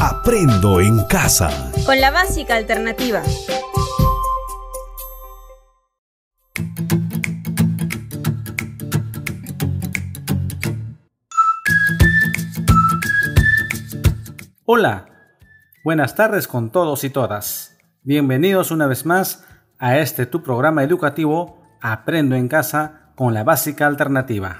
Aprendo en casa. Con la básica alternativa. Hola, buenas tardes con todos y todas. Bienvenidos una vez más a este tu programa educativo Aprendo en casa con la básica alternativa.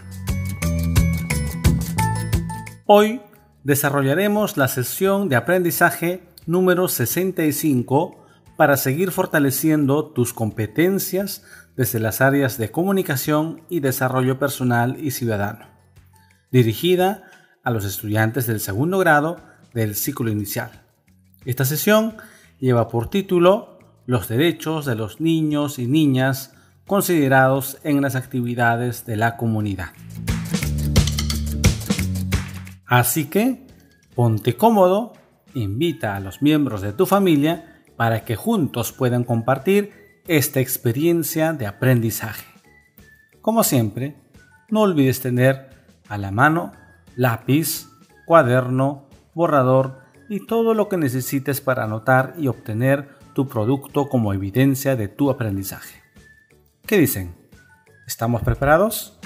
Hoy desarrollaremos la sesión de aprendizaje número 65 para seguir fortaleciendo tus competencias desde las áreas de comunicación y desarrollo personal y ciudadano, dirigida a los estudiantes del segundo grado del ciclo inicial. Esta sesión lleva por título Los derechos de los niños y niñas considerados en las actividades de la comunidad. Así que ponte cómodo, invita a los miembros de tu familia para que juntos puedan compartir esta experiencia de aprendizaje. Como siempre, no olvides tener a la mano lápiz, cuaderno, borrador y todo lo que necesites para anotar y obtener tu producto como evidencia de tu aprendizaje. ¿Qué dicen? ¿Estamos preparados?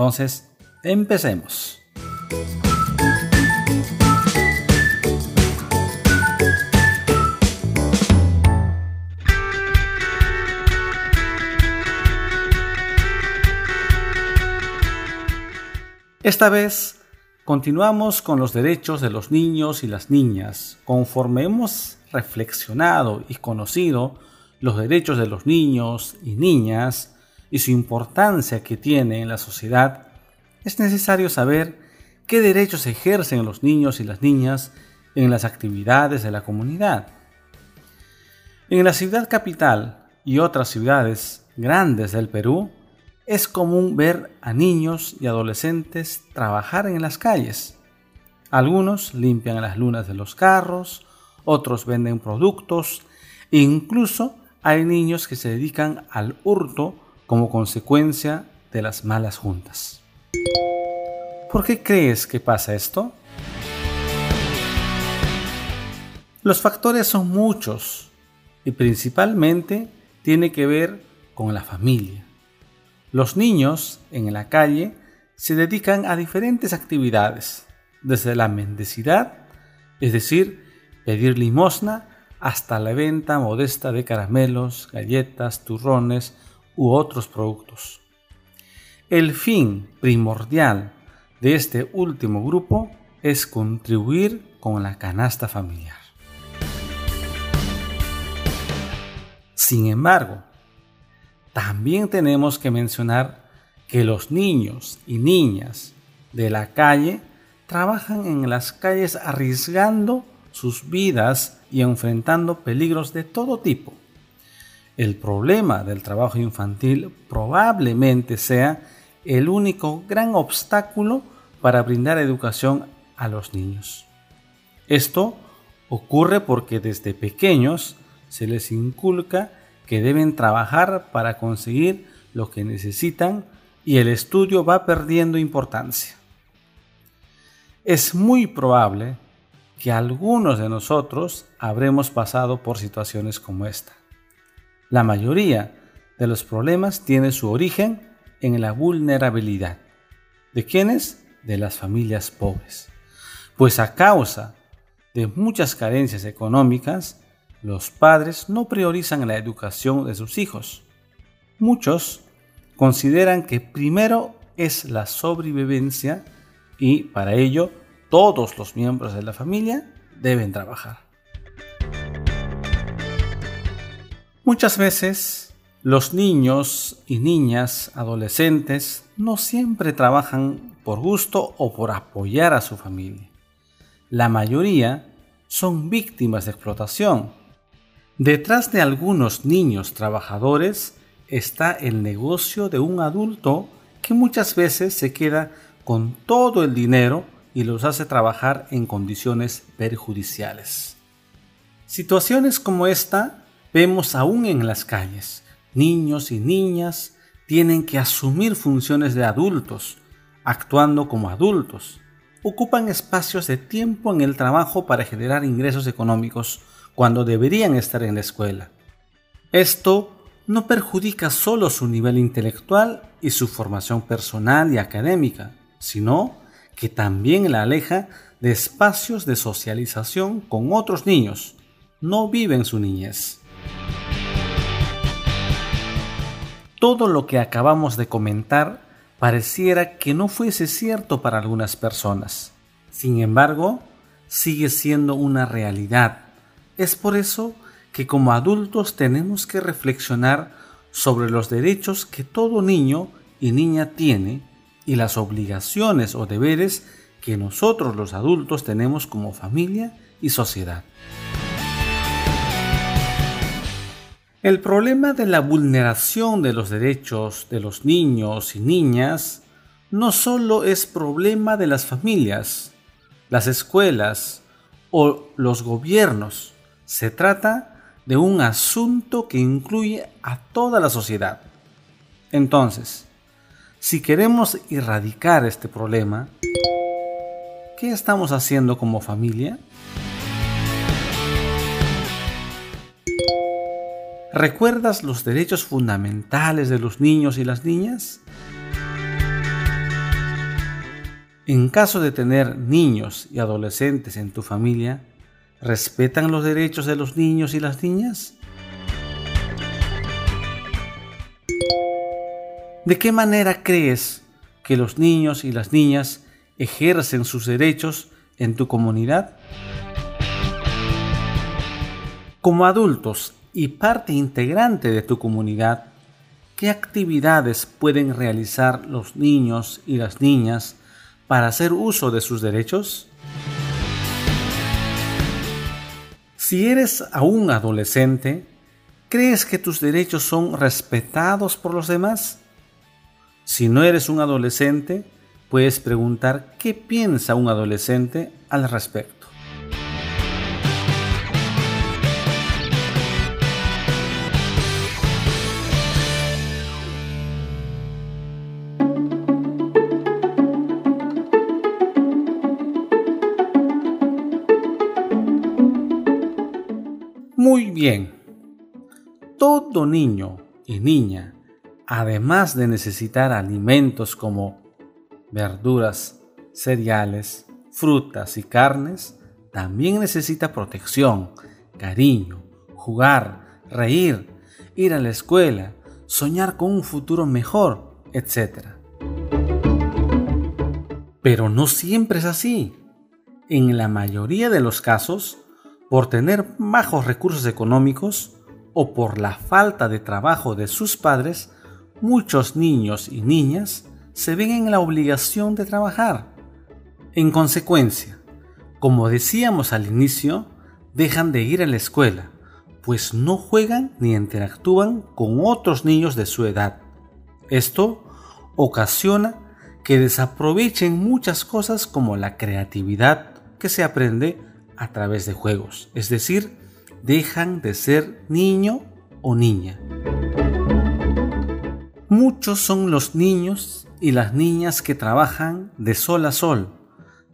Entonces, empecemos. Esta vez continuamos con los derechos de los niños y las niñas. Conforme hemos reflexionado y conocido los derechos de los niños y niñas, y su importancia que tiene en la sociedad, es necesario saber qué derechos ejercen los niños y las niñas en las actividades de la comunidad. En la ciudad capital y otras ciudades grandes del Perú, es común ver a niños y adolescentes trabajar en las calles. Algunos limpian las lunas de los carros, otros venden productos e incluso hay niños que se dedican al hurto como consecuencia de las malas juntas. ¿Por qué crees que pasa esto? Los factores son muchos y principalmente tiene que ver con la familia. Los niños en la calle se dedican a diferentes actividades, desde la mendicidad, es decir, pedir limosna, hasta la venta modesta de caramelos, galletas, turrones, u otros productos. El fin primordial de este último grupo es contribuir con la canasta familiar. Sin embargo, también tenemos que mencionar que los niños y niñas de la calle trabajan en las calles arriesgando sus vidas y enfrentando peligros de todo tipo. El problema del trabajo infantil probablemente sea el único gran obstáculo para brindar educación a los niños. Esto ocurre porque desde pequeños se les inculca que deben trabajar para conseguir lo que necesitan y el estudio va perdiendo importancia. Es muy probable que algunos de nosotros habremos pasado por situaciones como esta. La mayoría de los problemas tiene su origen en la vulnerabilidad. ¿De quiénes? De las familias pobres. Pues a causa de muchas carencias económicas, los padres no priorizan la educación de sus hijos. Muchos consideran que primero es la sobrevivencia y para ello todos los miembros de la familia deben trabajar. Muchas veces los niños y niñas adolescentes no siempre trabajan por gusto o por apoyar a su familia. La mayoría son víctimas de explotación. Detrás de algunos niños trabajadores está el negocio de un adulto que muchas veces se queda con todo el dinero y los hace trabajar en condiciones perjudiciales. Situaciones como esta Vemos aún en las calles, niños y niñas tienen que asumir funciones de adultos, actuando como adultos, ocupan espacios de tiempo en el trabajo para generar ingresos económicos cuando deberían estar en la escuela. Esto no perjudica solo su nivel intelectual y su formación personal y académica, sino que también la aleja de espacios de socialización con otros niños. No viven su niñez. Todo lo que acabamos de comentar pareciera que no fuese cierto para algunas personas. Sin embargo, sigue siendo una realidad. Es por eso que como adultos tenemos que reflexionar sobre los derechos que todo niño y niña tiene y las obligaciones o deberes que nosotros los adultos tenemos como familia y sociedad. El problema de la vulneración de los derechos de los niños y niñas no solo es problema de las familias, las escuelas o los gobiernos. Se trata de un asunto que incluye a toda la sociedad. Entonces, si queremos erradicar este problema, ¿qué estamos haciendo como familia? ¿Recuerdas los derechos fundamentales de los niños y las niñas? En caso de tener niños y adolescentes en tu familia, ¿respetan los derechos de los niños y las niñas? ¿De qué manera crees que los niños y las niñas ejercen sus derechos en tu comunidad? Como adultos, y parte integrante de tu comunidad, ¿qué actividades pueden realizar los niños y las niñas para hacer uso de sus derechos? Si eres aún adolescente, ¿crees que tus derechos son respetados por los demás? Si no eres un adolescente, puedes preguntar qué piensa un adolescente al respecto. Muy bien. Todo niño y niña, además de necesitar alimentos como verduras, cereales, frutas y carnes, también necesita protección, cariño, jugar, reír, ir a la escuela, soñar con un futuro mejor, etc. Pero no siempre es así. En la mayoría de los casos, por tener bajos recursos económicos o por la falta de trabajo de sus padres, muchos niños y niñas se ven en la obligación de trabajar. En consecuencia, como decíamos al inicio, dejan de ir a la escuela, pues no juegan ni interactúan con otros niños de su edad. Esto ocasiona que desaprovechen muchas cosas como la creatividad que se aprende a través de juegos, es decir, dejan de ser niño o niña. Muchos son los niños y las niñas que trabajan de sol a sol,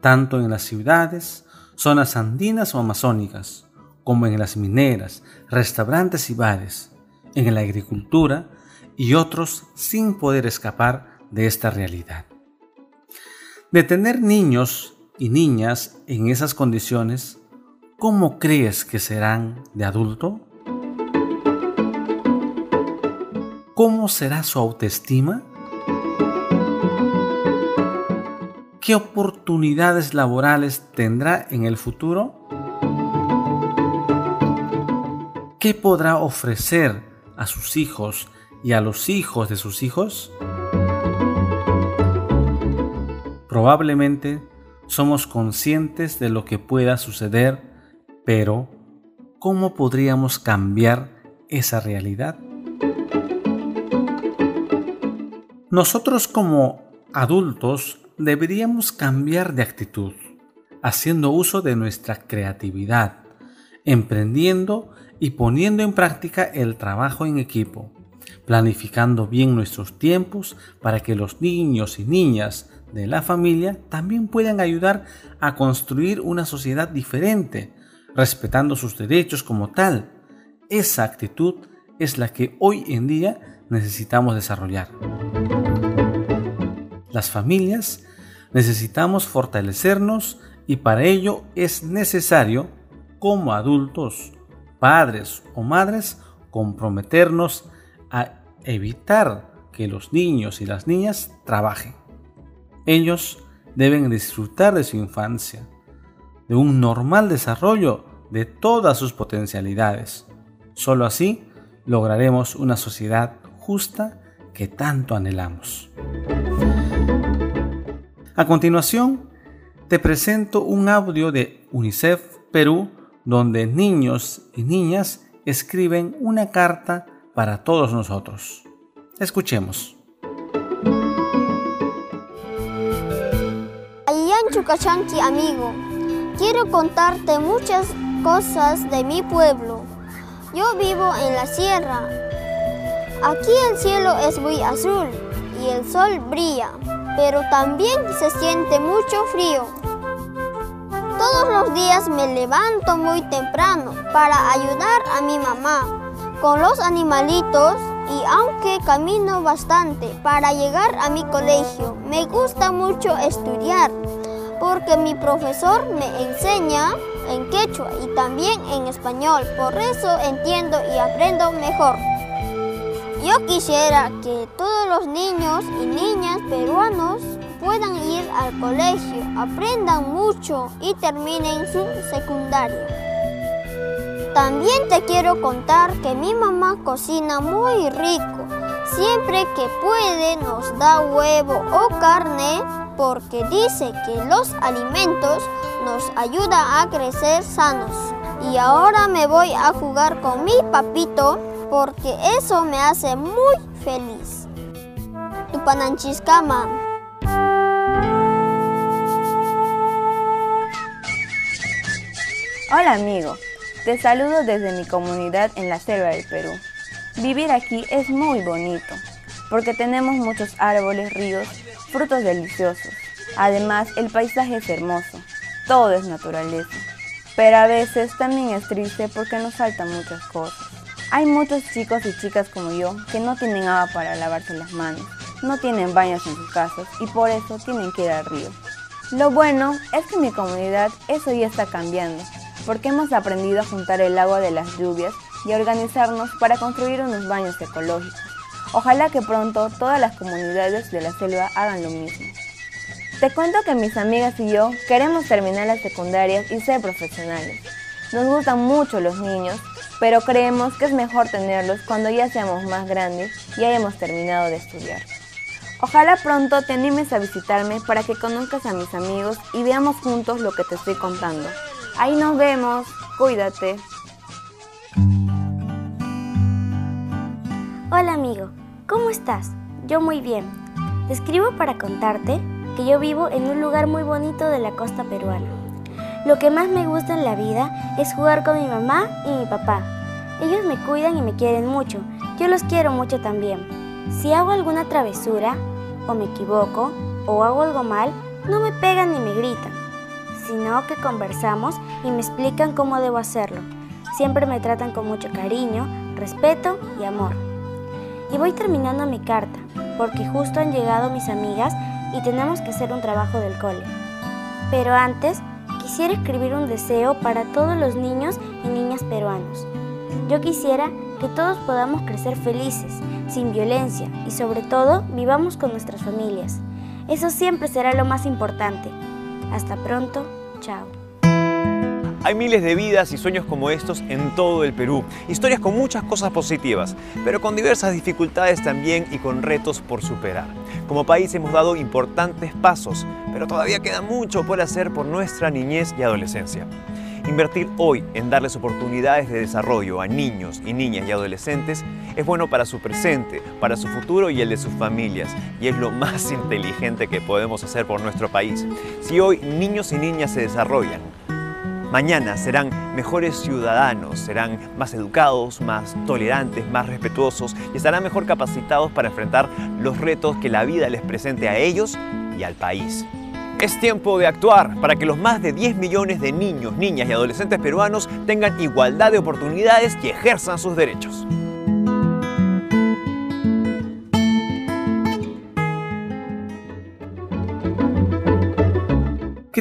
tanto en las ciudades, zonas andinas o amazónicas, como en las mineras, restaurantes y bares, en la agricultura y otros sin poder escapar de esta realidad. De tener niños y niñas en esas condiciones, ¿cómo crees que serán de adulto? ¿Cómo será su autoestima? ¿Qué oportunidades laborales tendrá en el futuro? ¿Qué podrá ofrecer a sus hijos y a los hijos de sus hijos? Probablemente somos conscientes de lo que pueda suceder, pero ¿cómo podríamos cambiar esa realidad? Nosotros como adultos deberíamos cambiar de actitud, haciendo uso de nuestra creatividad, emprendiendo y poniendo en práctica el trabajo en equipo, planificando bien nuestros tiempos para que los niños y niñas de la familia también puedan ayudar a construir una sociedad diferente, respetando sus derechos como tal. Esa actitud es la que hoy en día necesitamos desarrollar. Las familias necesitamos fortalecernos y para ello es necesario, como adultos, padres o madres, comprometernos a evitar que los niños y las niñas trabajen. Ellos deben disfrutar de su infancia, de un normal desarrollo de todas sus potencialidades. Solo así lograremos una sociedad justa que tanto anhelamos. A continuación, te presento un audio de UNICEF Perú donde niños y niñas escriben una carta para todos nosotros. Escuchemos. Ayan Chukachanki, amigo, quiero contarte muchas cosas de mi pueblo. Yo vivo en la sierra. Aquí el cielo es muy azul y el sol brilla, pero también se siente mucho frío. Todos los días me levanto muy temprano para ayudar a mi mamá con los animalitos y aunque camino bastante para llegar a mi colegio, me gusta mucho estudiar porque mi profesor me enseña en quechua y también en español, por eso entiendo y aprendo mejor. Yo quisiera que todos los niños y niñas peruanos puedan ir al colegio, aprendan mucho y terminen su secundaria. También te quiero contar que mi mamá cocina muy rico. Siempre que puede nos da huevo o carne porque dice que los alimentos nos ayudan a crecer sanos. Y ahora me voy a jugar con mi papito porque eso me hace muy feliz. Tupananchiscama. Hola amigo, te saludo desde mi comunidad en la selva del Perú. Vivir aquí es muy bonito porque tenemos muchos árboles, ríos, frutos deliciosos. Además, el paisaje es hermoso, todo es naturaleza. Pero a veces también es triste porque nos faltan muchas cosas. Hay muchos chicos y chicas como yo que no tienen agua para lavarse las manos, no tienen baños en sus casas y por eso tienen que ir al río. Lo bueno es que en mi comunidad eso ya está cambiando, porque hemos aprendido a juntar el agua de las lluvias y a organizarnos para construir unos baños ecológicos. Ojalá que pronto todas las comunidades de la selva hagan lo mismo. Te cuento que mis amigas y yo queremos terminar las secundarias y ser profesionales. Nos gustan mucho los niños pero creemos que es mejor tenerlos cuando ya seamos más grandes y hayamos terminado de estudiar. Ojalá pronto te animes a visitarme para que conozcas a mis amigos y veamos juntos lo que te estoy contando. Ahí nos vemos, cuídate. Hola amigo, ¿cómo estás? Yo muy bien. Te escribo para contarte que yo vivo en un lugar muy bonito de la costa peruana. Lo que más me gusta en la vida es jugar con mi mamá y mi papá. Ellos me cuidan y me quieren mucho. Yo los quiero mucho también. Si hago alguna travesura, o me equivoco, o hago algo mal, no me pegan ni me gritan, sino que conversamos y me explican cómo debo hacerlo. Siempre me tratan con mucho cariño, respeto y amor. Y voy terminando mi carta, porque justo han llegado mis amigas y tenemos que hacer un trabajo del cole. Pero antes quisiera escribir un deseo para todos los niños y niñas peruanos. Yo quisiera que todos podamos crecer felices, sin violencia y sobre todo vivamos con nuestras familias. Eso siempre será lo más importante. Hasta pronto, chao. Hay miles de vidas y sueños como estos en todo el Perú. Historias con muchas cosas positivas, pero con diversas dificultades también y con retos por superar. Como país hemos dado importantes pasos, pero todavía queda mucho por hacer por nuestra niñez y adolescencia. Invertir hoy en darles oportunidades de desarrollo a niños y niñas y adolescentes es bueno para su presente, para su futuro y el de sus familias, y es lo más inteligente que podemos hacer por nuestro país. Si hoy niños y niñas se desarrollan, mañana serán mejores ciudadanos, serán más educados, más tolerantes, más respetuosos y estarán mejor capacitados para enfrentar los retos que la vida les presente a ellos y al país. Es tiempo de actuar para que los más de 10 millones de niños, niñas y adolescentes peruanos tengan igualdad de oportunidades y ejerzan sus derechos.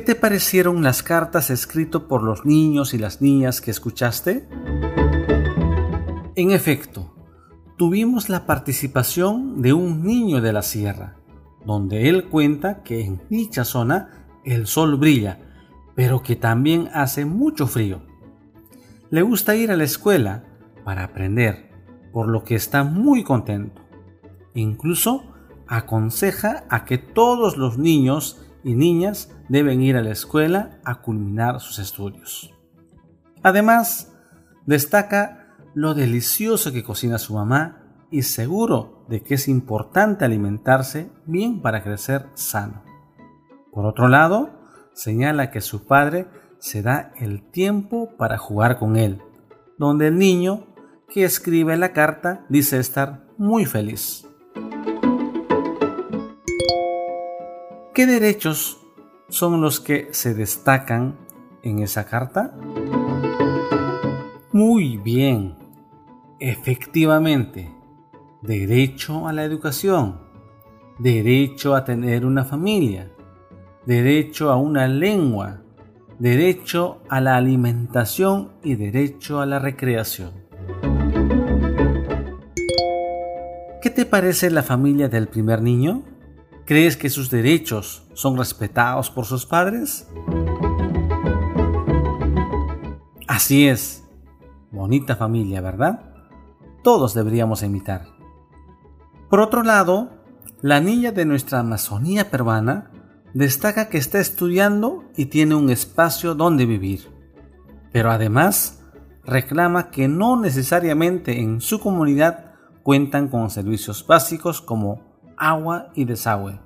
Te parecieron las cartas escritas por los niños y las niñas que escuchaste? En efecto, tuvimos la participación de un niño de la sierra, donde él cuenta que en dicha zona el sol brilla, pero que también hace mucho frío. Le gusta ir a la escuela para aprender, por lo que está muy contento. Incluso aconseja a que todos los niños y niñas deben ir a la escuela a culminar sus estudios. Además, destaca lo delicioso que cocina su mamá y seguro de que es importante alimentarse bien para crecer sano. Por otro lado, señala que su padre se da el tiempo para jugar con él, donde el niño que escribe la carta dice estar muy feliz. ¿Qué derechos son los que se destacan en esa carta? Muy bien, efectivamente, derecho a la educación, derecho a tener una familia, derecho a una lengua, derecho a la alimentación y derecho a la recreación. ¿Qué te parece la familia del primer niño? ¿Crees que sus derechos son respetados por sus padres? Así es. Bonita familia, ¿verdad? Todos deberíamos imitar. Por otro lado, la niña de nuestra Amazonía peruana destaca que está estudiando y tiene un espacio donde vivir. Pero además reclama que no necesariamente en su comunidad cuentan con servicios básicos como agua y desagüe.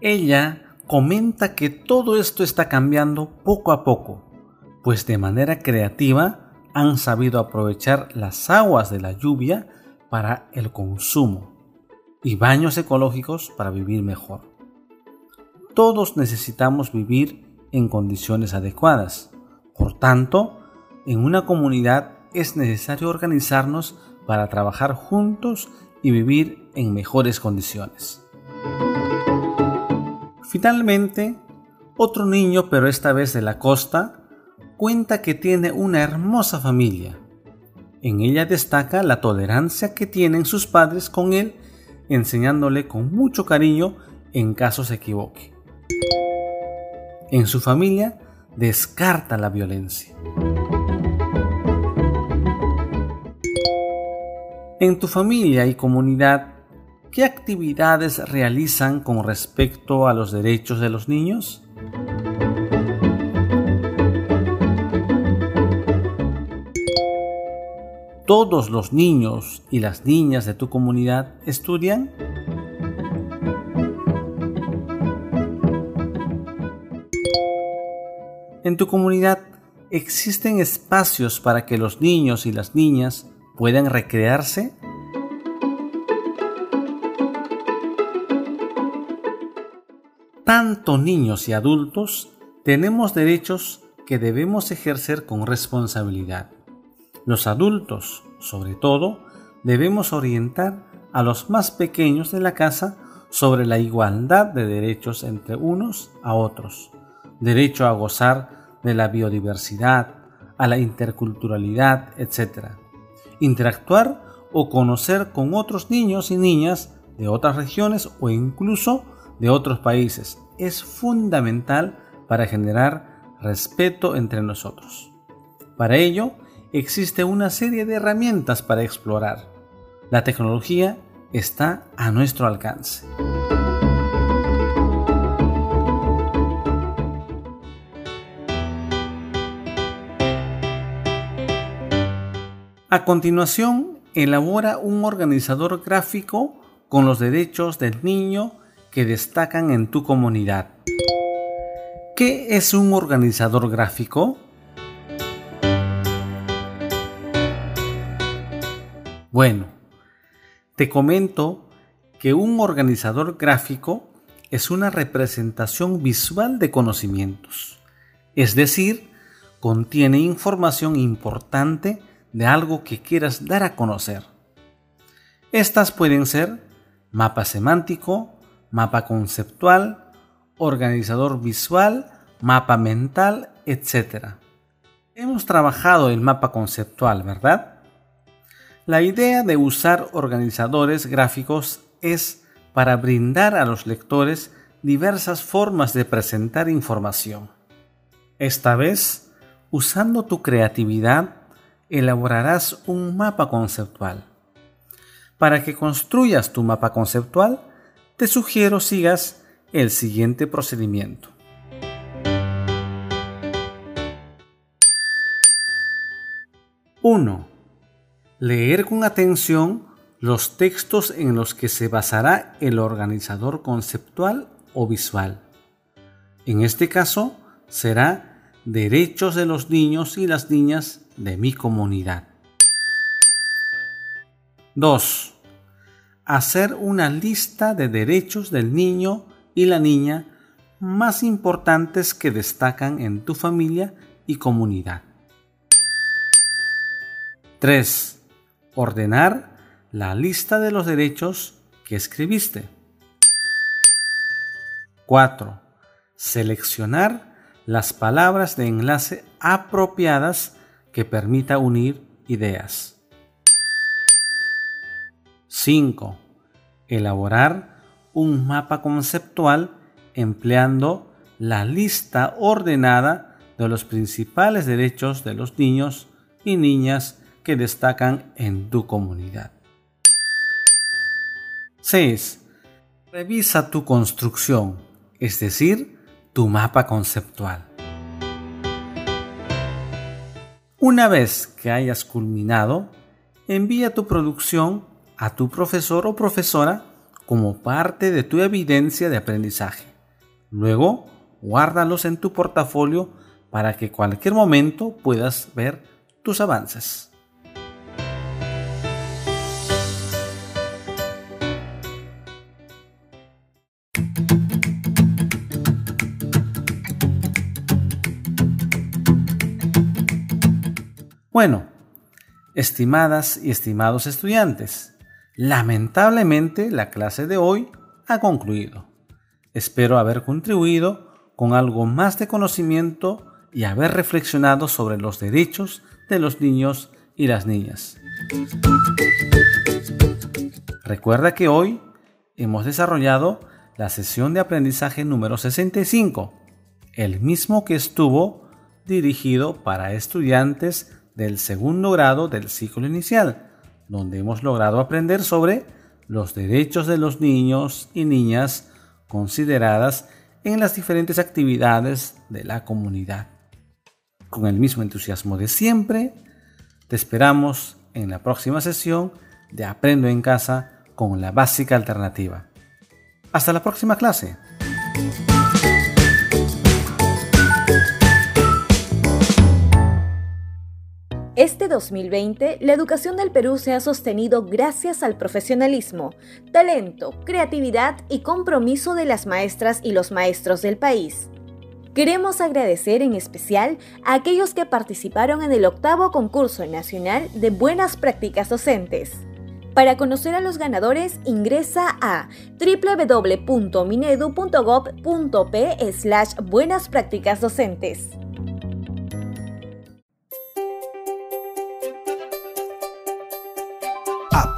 Ella comenta que todo esto está cambiando poco a poco, pues de manera creativa han sabido aprovechar las aguas de la lluvia para el consumo y baños ecológicos para vivir mejor. Todos necesitamos vivir en condiciones adecuadas. Por tanto, en una comunidad es necesario organizarnos para trabajar juntos y vivir en mejores condiciones. Finalmente, otro niño, pero esta vez de la costa, cuenta que tiene una hermosa familia. En ella destaca la tolerancia que tienen sus padres con él, enseñándole con mucho cariño en caso se equivoque. En su familia descarta la violencia. En tu familia y comunidad, ¿qué actividades realizan con respecto a los derechos de los niños? ¿Todos los niños y las niñas de tu comunidad estudian? En tu comunidad existen espacios para que los niños y las niñas puedan recrearse? Tanto niños y adultos tenemos derechos que debemos ejercer con responsabilidad. Los adultos, sobre todo, debemos orientar a los más pequeños de la casa sobre la igualdad de derechos entre unos a otros, derecho a gozar de la biodiversidad, a la interculturalidad, etc interactuar o conocer con otros niños y niñas de otras regiones o incluso de otros países. Es fundamental para generar respeto entre nosotros. Para ello, existe una serie de herramientas para explorar. La tecnología está a nuestro alcance. A continuación, elabora un organizador gráfico con los derechos del niño que destacan en tu comunidad. ¿Qué es un organizador gráfico? Bueno, te comento que un organizador gráfico es una representación visual de conocimientos, es decir, contiene información importante de algo que quieras dar a conocer. Estas pueden ser mapa semántico, mapa conceptual, organizador visual, mapa mental, etc. Hemos trabajado el mapa conceptual, ¿verdad? La idea de usar organizadores gráficos es para brindar a los lectores diversas formas de presentar información. Esta vez, usando tu creatividad, elaborarás un mapa conceptual. Para que construyas tu mapa conceptual, te sugiero sigas el siguiente procedimiento. 1. Leer con atención los textos en los que se basará el organizador conceptual o visual. En este caso, será derechos de los niños y las niñas de mi comunidad. 2. Hacer una lista de derechos del niño y la niña más importantes que destacan en tu familia y comunidad. 3 ordenar la lista de los derechos que escribiste. 4. Seleccionar las palabras de enlace apropiadas que permita unir ideas. 5. Elaborar un mapa conceptual empleando la lista ordenada de los principales derechos de los niños y niñas que destacan en tu comunidad. 6. Revisa tu construcción, es decir, tu mapa conceptual. Una vez que hayas culminado, envía tu producción a tu profesor o profesora como parte de tu evidencia de aprendizaje. Luego, guárdalos en tu portafolio para que cualquier momento puedas ver tus avances. Bueno, estimadas y estimados estudiantes, lamentablemente la clase de hoy ha concluido. Espero haber contribuido con algo más de conocimiento y haber reflexionado sobre los derechos de los niños y las niñas. Recuerda que hoy hemos desarrollado la sesión de aprendizaje número 65, el mismo que estuvo dirigido para estudiantes del segundo grado del ciclo inicial, donde hemos logrado aprender sobre los derechos de los niños y niñas consideradas en las diferentes actividades de la comunidad. Con el mismo entusiasmo de siempre, te esperamos en la próxima sesión de Aprendo en casa con la básica alternativa. Hasta la próxima clase. Este 2020, la educación del Perú se ha sostenido gracias al profesionalismo, talento, creatividad y compromiso de las maestras y los maestros del país. Queremos agradecer en especial a aquellos que participaron en el octavo concurso nacional de buenas prácticas docentes. Para conocer a los ganadores, ingresa a www.minedu.gov.p slash buenas prácticas docentes.